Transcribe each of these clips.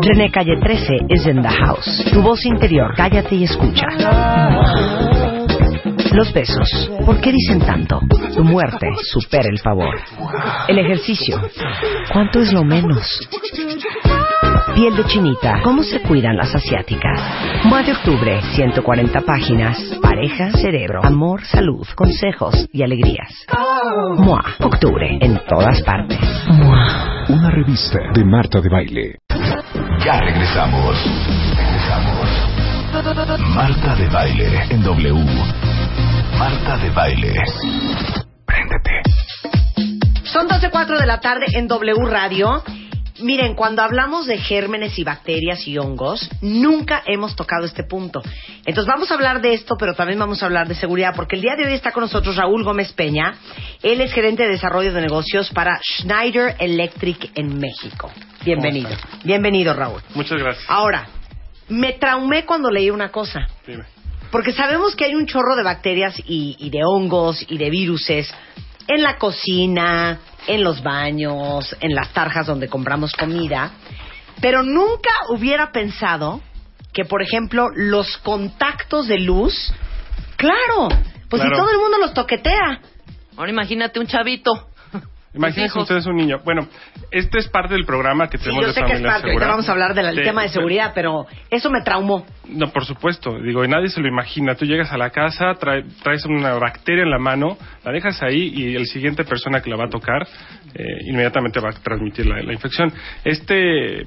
René Calle 13 is in the house. Tu voz interior, cállate y escucha. Los besos, ¿por qué dicen tanto? Tu muerte supera el favor. El ejercicio, ¿cuánto es lo menos? Piel de chinita, ¿cómo se cuidan las asiáticas? Mua de octubre, 140 páginas. Pareja, cerebro, amor, salud, consejos y alegrías. Mua, octubre, en todas partes. Mua. Una revista de Marta de Baile. Ya regresamos. Regresamos. Marta de Baile en W. Marta de Baile. Préndete. Son 12.04 de la tarde en W Radio. Miren, cuando hablamos de gérmenes y bacterias y hongos, nunca hemos tocado este punto. Entonces vamos a hablar de esto, pero también vamos a hablar de seguridad, porque el día de hoy está con nosotros Raúl Gómez Peña. Él es gerente de desarrollo de negocios para Schneider Electric en México. Bienvenido. Bienvenido, Raúl. Muchas gracias. Ahora, me traumé cuando leí una cosa. Dime. Porque sabemos que hay un chorro de bacterias y, y de hongos y de viruses en la cocina, en los baños, en las tarjas donde compramos comida, pero nunca hubiera pensado que, por ejemplo, los contactos de luz, claro, pues si todo el mundo los toquetea. Ahora imagínate un chavito. Imagínense ustedes un niño. Bueno, este es parte del programa que Sí, tenemos yo de sé que es familia parte, ahorita segura. vamos a hablar del tema de seguridad, pero eso me traumó. No, por supuesto. Digo, y nadie se lo imagina. Tú llegas a la casa, trae- traes una bacteria en la mano, la dejas ahí y el siguiente persona que la va a tocar eh, inmediatamente va a transmitir la, la infección. Este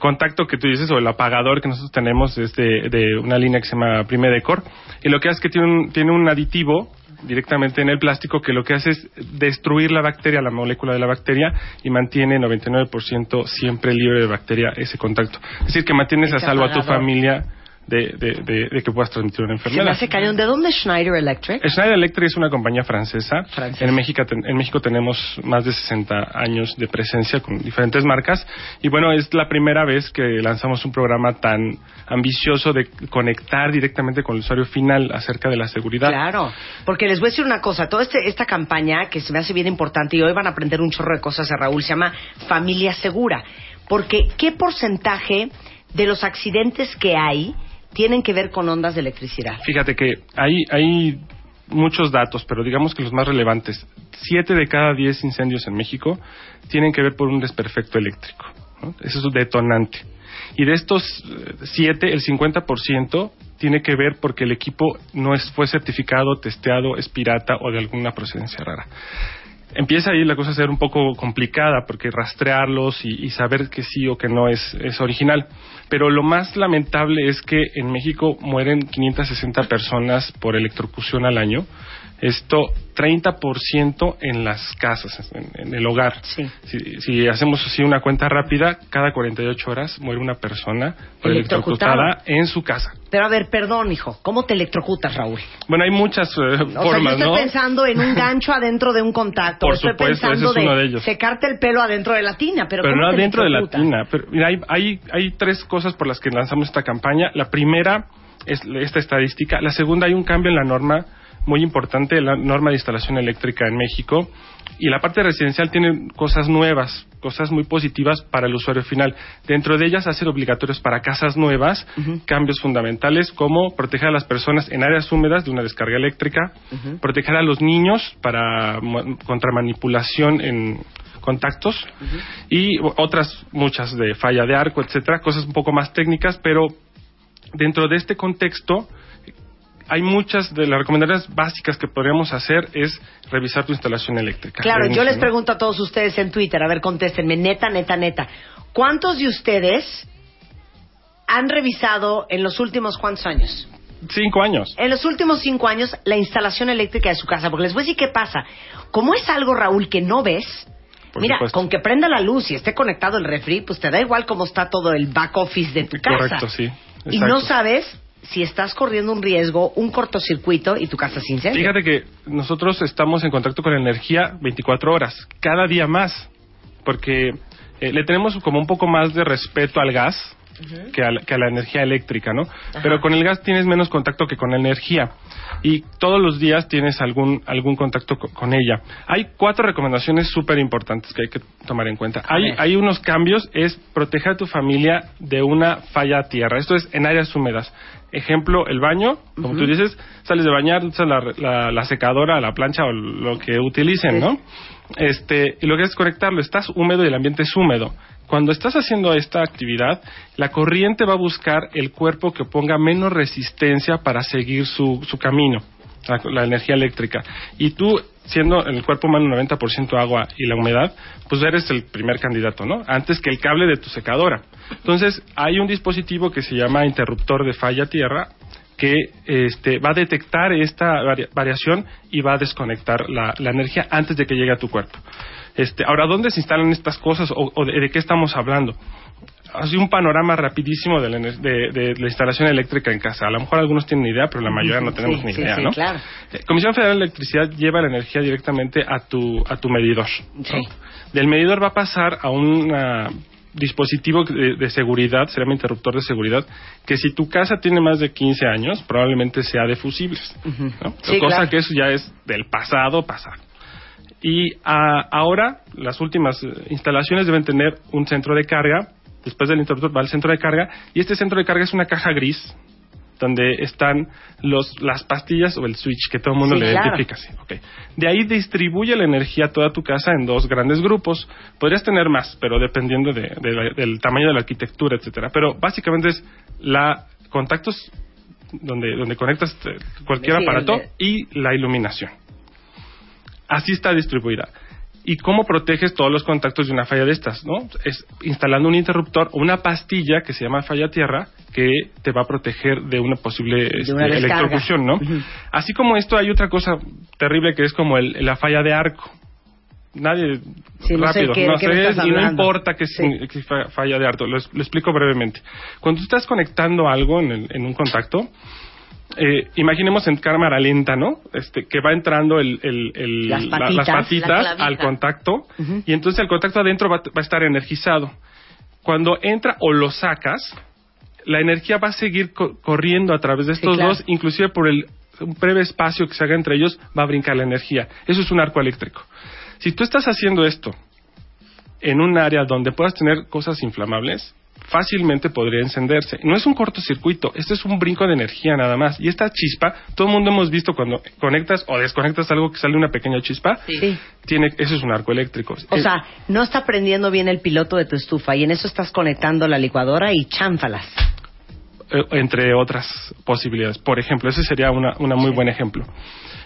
contacto que tú dices o el apagador que nosotros tenemos es de, de una línea que se llama Primedecor y lo que hace es que tiene un, tiene un aditivo directamente en el plástico que lo que hace es destruir la bacteria, la molécula de la bacteria y mantiene 99% siempre libre de bacteria ese contacto. Es decir, que mantienes a salvo a tu familia de, de, de- de que puedas transmitir una Se me enfermedad. hace cañón. ¿De dónde es Schneider Electric? Schneider Electric es una compañía francesa. Francesa. En México, ten- en México tenemos más de 60 años de presencia con diferentes marcas. Y bueno, es la primera vez que lanzamos un programa tan ambicioso de conectar directamente con el usuario final acerca de la seguridad. Claro, porque les voy a decir una cosa, toda este- esta campaña que se me hace bien importante y hoy van a aprender un chorro de cosas de Raúl, se llama Familia Segura, porque ¿qué porcentaje de los accidentes que hay tienen que ver con ondas de electricidad? Fíjate que hay, hay muchos datos, pero digamos que los más relevantes. Siete de cada diez incendios en México tienen que ver por un desperfecto eléctrico. ¿no? Ese es un detonante. Y de estos eh, siete, el 50% tiene que ver porque el equipo no es, fue certificado, testeado, es pirata o de alguna procedencia rara. Empieza ahí la cosa a ser un poco complicada porque rastrearlos y, saber que sí o que no es, es original. Pero lo más lamentable es que en México mueren 560 personas por electrocución al año. Esto 30% en las casas, en, en el hogar. Sí. Si, si hacemos así una cuenta rápida, cada 48 horas muere una persona Electrocutada. en su casa. Pero a ver, perdón, hijo, ¿cómo te electrocutas, Raúl? Bueno, hay muchas eh, O sea, yo formas, estoy ¿no? pensando en un gancho adentro de un contacto, Por estoy supuesto, pensando ese es uno de ellos. secarte el pelo adentro de la tina, pero, pero ¿cómo no te dentro de la tina. Pero, mira, hay, hay, hay tres cosas por las que lanzamos esta campaña. La primera es esta estadística. La segunda, hay un cambio en la norma muy importante, la norma de instalación eléctrica en México. Y la parte residencial tiene cosas nuevas, cosas muy positivas para el usuario final. Dentro de ellas, hacer obligatorios para casas nuevas cambios fundamentales como proteger a las personas en áreas húmedas de una descarga eléctrica, proteger a los niños para contra manipulación en contactos y otras muchas de falla de arco, etcétera, cosas un poco más técnicas, pero dentro de este contexto hay muchas de las recomendaciones básicas que podríamos hacer es revisar tu instalación eléctrica. Claro, yo les pregunto a todos ustedes en Twitter, a ver, contéstenme, neta, neta, neta. ¿Cuántos de ustedes han revisado en los últimos cuántos años? Cinco años. En los últimos cinco años, la instalación eléctrica de su casa. Porque les voy a decir qué pasa. Como es algo, Raúl, que no ves, Por mira, supuesto. con que prenda la luz y esté conectado el refri, pues te da igual cómo está todo el back office de tu casa. Correcto, sí. Y no sabes si estás corriendo un riesgo, un cortocircuito y tu casa se incendia. Fíjate que nosotros estamos en contacto con la energía 24 horas, cada día más, porque eh, le tenemos como un poco más de respeto al gas, que, a, la- que a la energía eléctrica, ¿no? Pero con el gas tienes menos contacto que con la energía y todos los días tienes algún algún contacto co- con ella. Hay cuatro recomendaciones súper importantes que hay que tomar en cuenta. Hay, hay unos cambios, es proteger a tu familia de una falla a tierra. Esto es en áreas húmedas. Ejemplo, el baño, como tú dices, sales de bañar, usas la, la- la secadora, la plancha o lo que utilicen. ¿no? Este, y lo que es conectarlo, estás húmedo y el ambiente es húmedo. Cuando estás haciendo esta actividad, la corriente va a buscar el cuerpo que ponga menos resistencia para seguir su, su camino, la, la energía eléctrica. Y tú, siendo el cuerpo humano 90% agua y la humedad, pues eres el primer candidato, ¿no? Antes que el cable de tu secadora. Entonces, hay un dispositivo que se llama interruptor de falla tierra que este, va a detectar esta varia- variación y va a desconectar la energía antes de que llegue a tu cuerpo. Este, ahora, ¿dónde se instalan estas cosas o, o de, de qué estamos hablando? Así un panorama rapidísimo de la, de- de la instalación eléctrica en casa. A lo mejor algunos tienen idea, pero la mayoría no tenemos Sí, ni idea, sí, ¿no? claro. Eh, Comisión Federal de Electricidad lleva la energía directamente a tu, a tu medidor. ¿no? Del medidor va a pasar a un ah, dispositivo de, de seguridad, se llama interruptor de seguridad, que si tu casa tiene más de 15 años, probablemente sea de fusibles. ¿no? Sí, Cosa claro. que eso ya es del pasado pasado. Y ah, ahora las últimas eh, instalaciones deben tener un centro de carga. Después del interruptor va al centro de carga. Y este centro de carga es una caja gris donde están los, las pastillas o el switch que todo el mundo Sí, le claro. identifica. Sí, ok. De ahí distribuye la energía a toda tu casa en dos grandes grupos. Podrías tener más, pero dependiendo de- de la- del tamaño de la arquitectura, etcétera. Pero básicamente es la contactos donde, donde conectas eh, cualquier Sí, aparato el y la iluminación. Así está distribuida. ¿Y cómo proteges todos los contactos de una falla de estas? ¿no? Es instalando un interruptor o una pastilla que se llama falla tierra que te va a proteger de una posible este, una electrocución, ¿no? Así como esto hay otra cosa terrible que es como el- la falla de arco. Nadie Sí, no sé rápido, qué- no qué sé, y no importa que, Sí. que falla de arco. Lo explico brevemente. Cuando tú estás conectando algo en, el- en un contacto, eh, imaginemos en cámara lenta, ¿no? Este, que va entrando el, el- el- Las la- patitas, las al contacto y entonces el contacto adentro va, va a estar energizado. Cuando entra o lo sacas, la energía va a seguir co- corriendo a través de Sí, estos claro. dos, inclusive por el un breve espacio que se haga entre ellos, va a brincar la energía. Eso es un arco eléctrico. Si tú estás haciendo esto en un área donde puedas tener cosas inflamables, fácilmente podría encenderse. No es un cortocircuito, este es un brinco de energía nada más. Y esta chispa, todo el mundo hemos visto cuando conectas o desconectas algo que sale una pequeña chispa, Sí. tiene, eso es un arco eléctrico. O Eh, sea, no está prendiendo bien el piloto de tu estufa y en eso estás conectando la licuadora y chánfalas. eh, entre otras posibilidades. Por ejemplo, ese sería una, una muy buen ejemplo.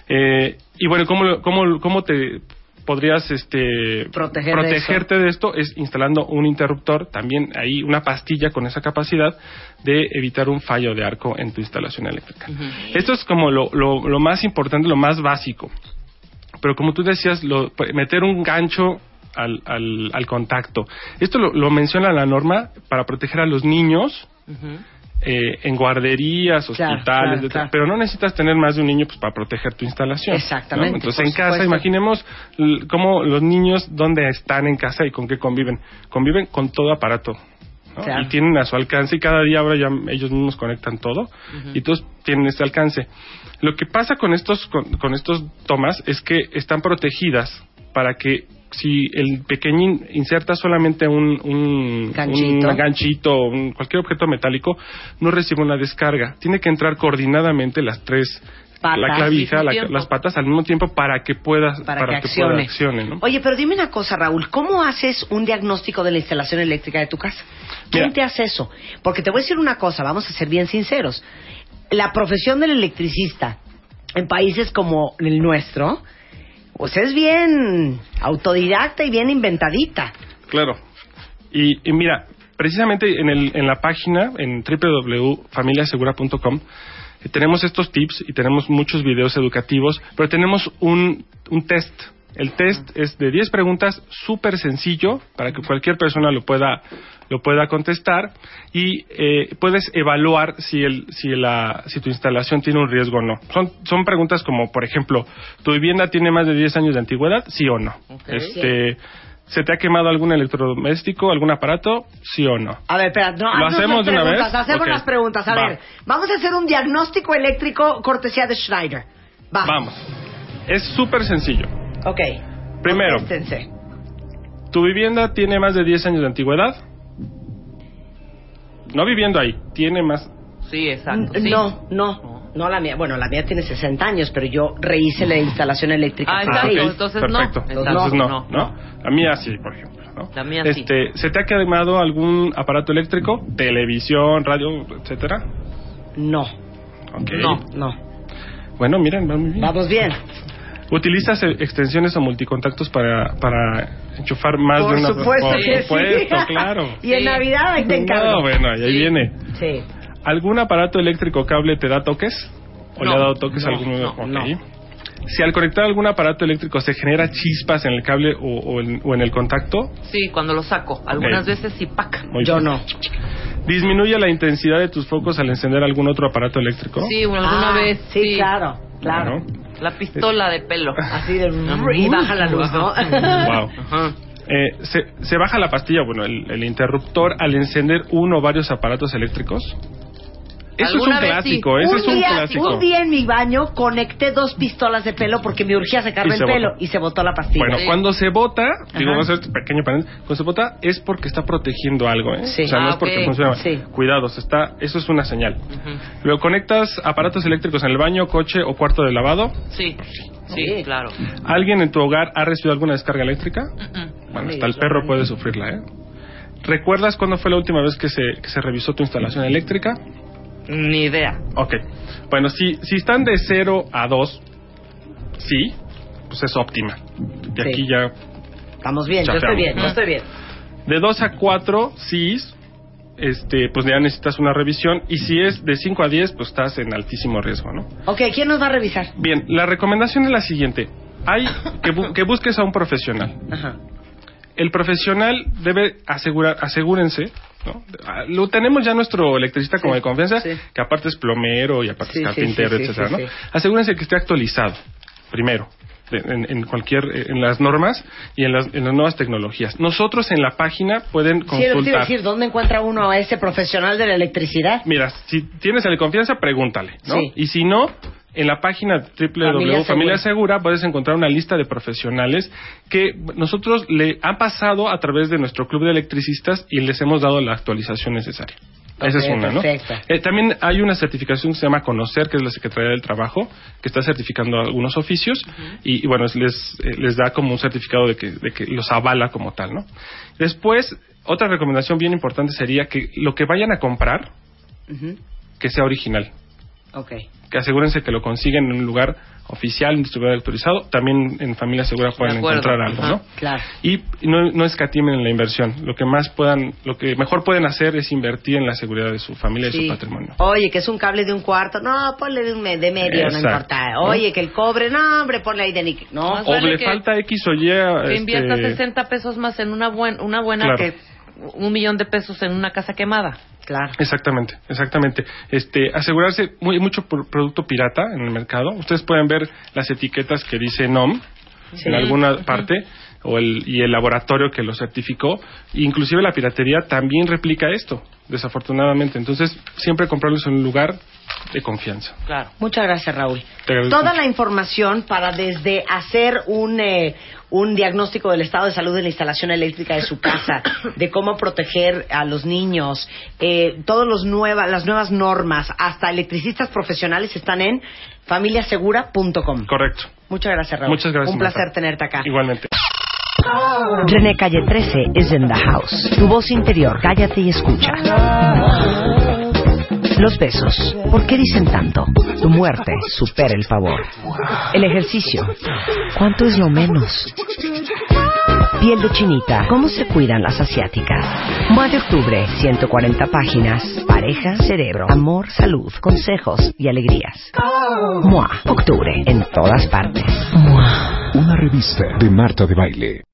Eh, y bueno, ¿cómo, lo- cómo, cómo te podrías este, Proteger protegerte de, esto? Es instalando un interruptor, también ahí una pastilla con esa capacidad de evitar un fallo de arco en tu instalación eléctrica. Esto es como lo, lo, lo más importante, lo más básico. Pero como tú decías, lo- meter un gancho al, al, al contacto. Esto lo, lo menciona la norma para proteger a los niños eh, en guarderías, hospitales, claro, etcétera. claro. pero no necesitas tener más de un niño pues, para proteger tu instalación. Exactamente, ¿no? Entonces, en casa, imaginemos cómo los niños, dónde están en casa y con qué conviven. Conviven con todo aparato. Y tienen a su alcance y cada día ahora ya ellos mismos conectan todo y todos tienen este alcance. Lo que pasa con estos con, con estos tomas es que están protegidas para que si el pequeñín inserta solamente un, un Ganchito. un ganchito, un- cualquier objeto metálico, no recibe una descarga. Tiene que entrar coordinadamente las tres, Patas. la clavija, la- las patas al mismo tiempo para que pueda, Para, que, pueda accione. accione, ¿no? Oye, pero dime una cosa, Raúl, ¿cómo haces un diagnóstico de la instalación eléctrica de tu casa? ¿Quién Mira. te hace eso? Porque te voy a decir una cosa, vamos a ser bien sinceros. La profesión del electricista en países como el nuestro, pues es bien autodidacta y bien inventadita. Claro. Y, mira, precisamente en, el, en la página, en www.familiasegura.com, eh, tenemos estos tips y tenemos muchos videos educativos, pero tenemos un, un test. El test es de 10 preguntas, súper sencillo, para que cualquier persona lo pueda, lo pueda contestar y eh, puedes evaluar si, el, si, la, si tu instalación tiene un riesgo o no. Son, son preguntas como, por ejemplo, ¿tu vivienda tiene más de 10 años de antigüedad? ¿Sí o no? Este, ¿Se te ha quemado algún electrodoméstico, algún aparato? ¿Sí o no? A ver, espera, no, ¿Lo hacemos las de una preguntas, vez? Hacemos las preguntas. A Va. ver, vamos a hacer un diagnóstico eléctrico cortesía de Schneider. Va. Vamos. Es súper sencillo. Ok. Primero, Contéstense. ¿tu vivienda tiene más de 10 años de antigüedad? No viviendo ahí, tiene más... Sí, exacto. N- sí. No, no. No la mía. Bueno, la mía tiene 60 años, pero yo rehice la instalación eléctrica. Ah, exacto. seis. ok, entonces perfecto. no. Entonces no, No, no, La mía sí, por ejemplo. ¿no? La mía sí. este, ¿Se te ha quemado algún aparato eléctrico? Televisión, radio, etcétera. No, Ok. No. no. Bueno, miren, va muy bien. Vamos bien. ¿Utilizas eh, extensiones o multicontactos para, para enchufar más Por de una supuesto Por que supuesto, sí. claro. Y en Sí. Navidad ahí te encargo. No, bueno, ahí Sí. viene. Sí. ¿Algún aparato eléctrico cable te da toques? ¿O No, le ha dado toques a no, alguno? no, Ok. no. Si al conectar algún aparato eléctrico se genera chispas en el cable o, o en, o en el contacto, Sí, cuando lo saco. Algunas Ok. veces sí, pac. muy Yo bien. no. ¿Disminuye la intensidad de tus focos al encender algún otro aparato eléctrico? Sí, alguna Ah, vez. Sí, claro, claro. Bueno. La pistola de pelo. Así de... Y baja la luz, ¿no? Wow. Ajá. Eh, se, se baja la pastilla, bueno, el, el interruptor al encender uno o varios aparatos eléctricos. Eso es un clásico, sí. ese un, es un día, clásico. un día en mi baño conecté dos pistolas de pelo porque me urgía sacarme el se pelo y se botó la pastilla. Bueno, Sí. cuando se bota, digo, vamos a hacer este pequeño panel, cuando se bota es porque está protegiendo algo, ¿eh? Sí. O sea, no es porque funciona. Sí. Cuidado, se está, eso es una señal. Ujú. Luego conectas aparatos eléctricos en el baño, coche o cuarto de lavado. Sí, Sí. claro. ¿Alguien en tu hogar ha recibido alguna descarga eléctrica? Bueno, hasta el perro puede sufrirla, ¿eh? ¿Recuerdas cuándo fue la última vez que se, que se revisó tu instalación eléctrica? Ni idea. Ok. Bueno, si, si están de 0 a 2, sí, pues es óptima. Y Sí. aquí ya Estamos bien, yo estoy bien, yo estoy bien. De 2 a 4, sí, este, pues ya necesitas una revisión. Y si es de 5 a 10, pues estás en altísimo riesgo, ¿no? Ok, ¿quién nos va a revisar? Bien, la recomendación es la siguiente. Hay que, bu- que busques a un profesional. Ajá. El profesional debe asegurar, asegúrense, ¿no? Ah, Lo tenemos ya nuestro electricista como Sí, de confianza, sí. que aparte es plomero y aparte Sí, es sí, carpintero, sí, sí, etcétera, sí, ¿no? sí. Asegúrense que esté actualizado, primero, en, en cualquier, eh, en las normas y en las, en las nuevas tecnologías. Nosotros en la página pueden Sí, consultar. decir, ¿dónde encuentra uno a ese profesional de la electricidad? Mira, si tienes el de confianza, pregúntale, ¿no? Sí. Y si no, en la página Familia www.familia Segura puedes encontrar una lista de profesionales que nosotros le han pasado a través de nuestro club de electricistas y les hemos dado la actualización necesaria. Esa es una, ¿no? Eh, también hay una certificación que se llama Conocer, que es la Secretaría del Trabajo, que está certificando algunos oficios y, y, bueno, les, eh, les da como un certificado de que, de que los avala como tal, ¿no? Después, otra recomendación bien importante sería que lo que vayan a comprar, que sea original. Ok. Que asegúrense que lo consiguen en un lugar oficial, un distribuidor autorizado. También en Familia Segura pueden encontrar algo, Ajá. ¿no? Claro. Y no, no escatimen en la inversión. Lo que más puedan, lo que mejor pueden hacer es invertir en la seguridad de su familia y Sí. su patrimonio. Oye, que es un cable de un cuarto. No, ponle de, un me- de medio, no Exacto. importa. Oye, que el cobre, no, hombre, ponle ahí de níquel. No, Más O vale le que- falta X o Y. Que este, inviertas 60 pesos más en una, buen, una buena Claro. que un millón de pesos en una casa quemada. claro. Exactamente, exactamente. Este, asegurarse muy, mucho por producto pirata en el mercado. Ustedes pueden ver las etiquetas que dice NOM Sí. en alguna parte o el, y el laboratorio que lo certificó. Inclusive la piratería también replica esto, desafortunadamente. Entonces, siempre comprarlos en un lugar de confianza. Claro. Muchas gracias, Raúl. Toda mucho. la información para desde hacer un, eh, un diagnóstico del estado de salud de la instalación eléctrica de su casa, de cómo proteger a los niños, eh, todas los nueva, las nuevas normas, hasta electricistas profesionales están en familiasegura.com. Correcto. Muchas gracias, Raúl. Muchas gracias. Un placer Marta. tenerte acá. Igualmente. René Calle 13 is in the house. Tu voz interior, cállate y escucha. Los besos, ¿por qué dicen tanto? Tu muerte supera el favor. El ejercicio, ¿cuánto es lo menos? Piel de chinita, ¿cómo se cuidan las asiáticas? Mois de octubre, 140 páginas. Pareja, cerebro, amor, salud, consejos y alegrías. Moa, octubre, en todas partes. Moa. Una revista de Marta de Baile.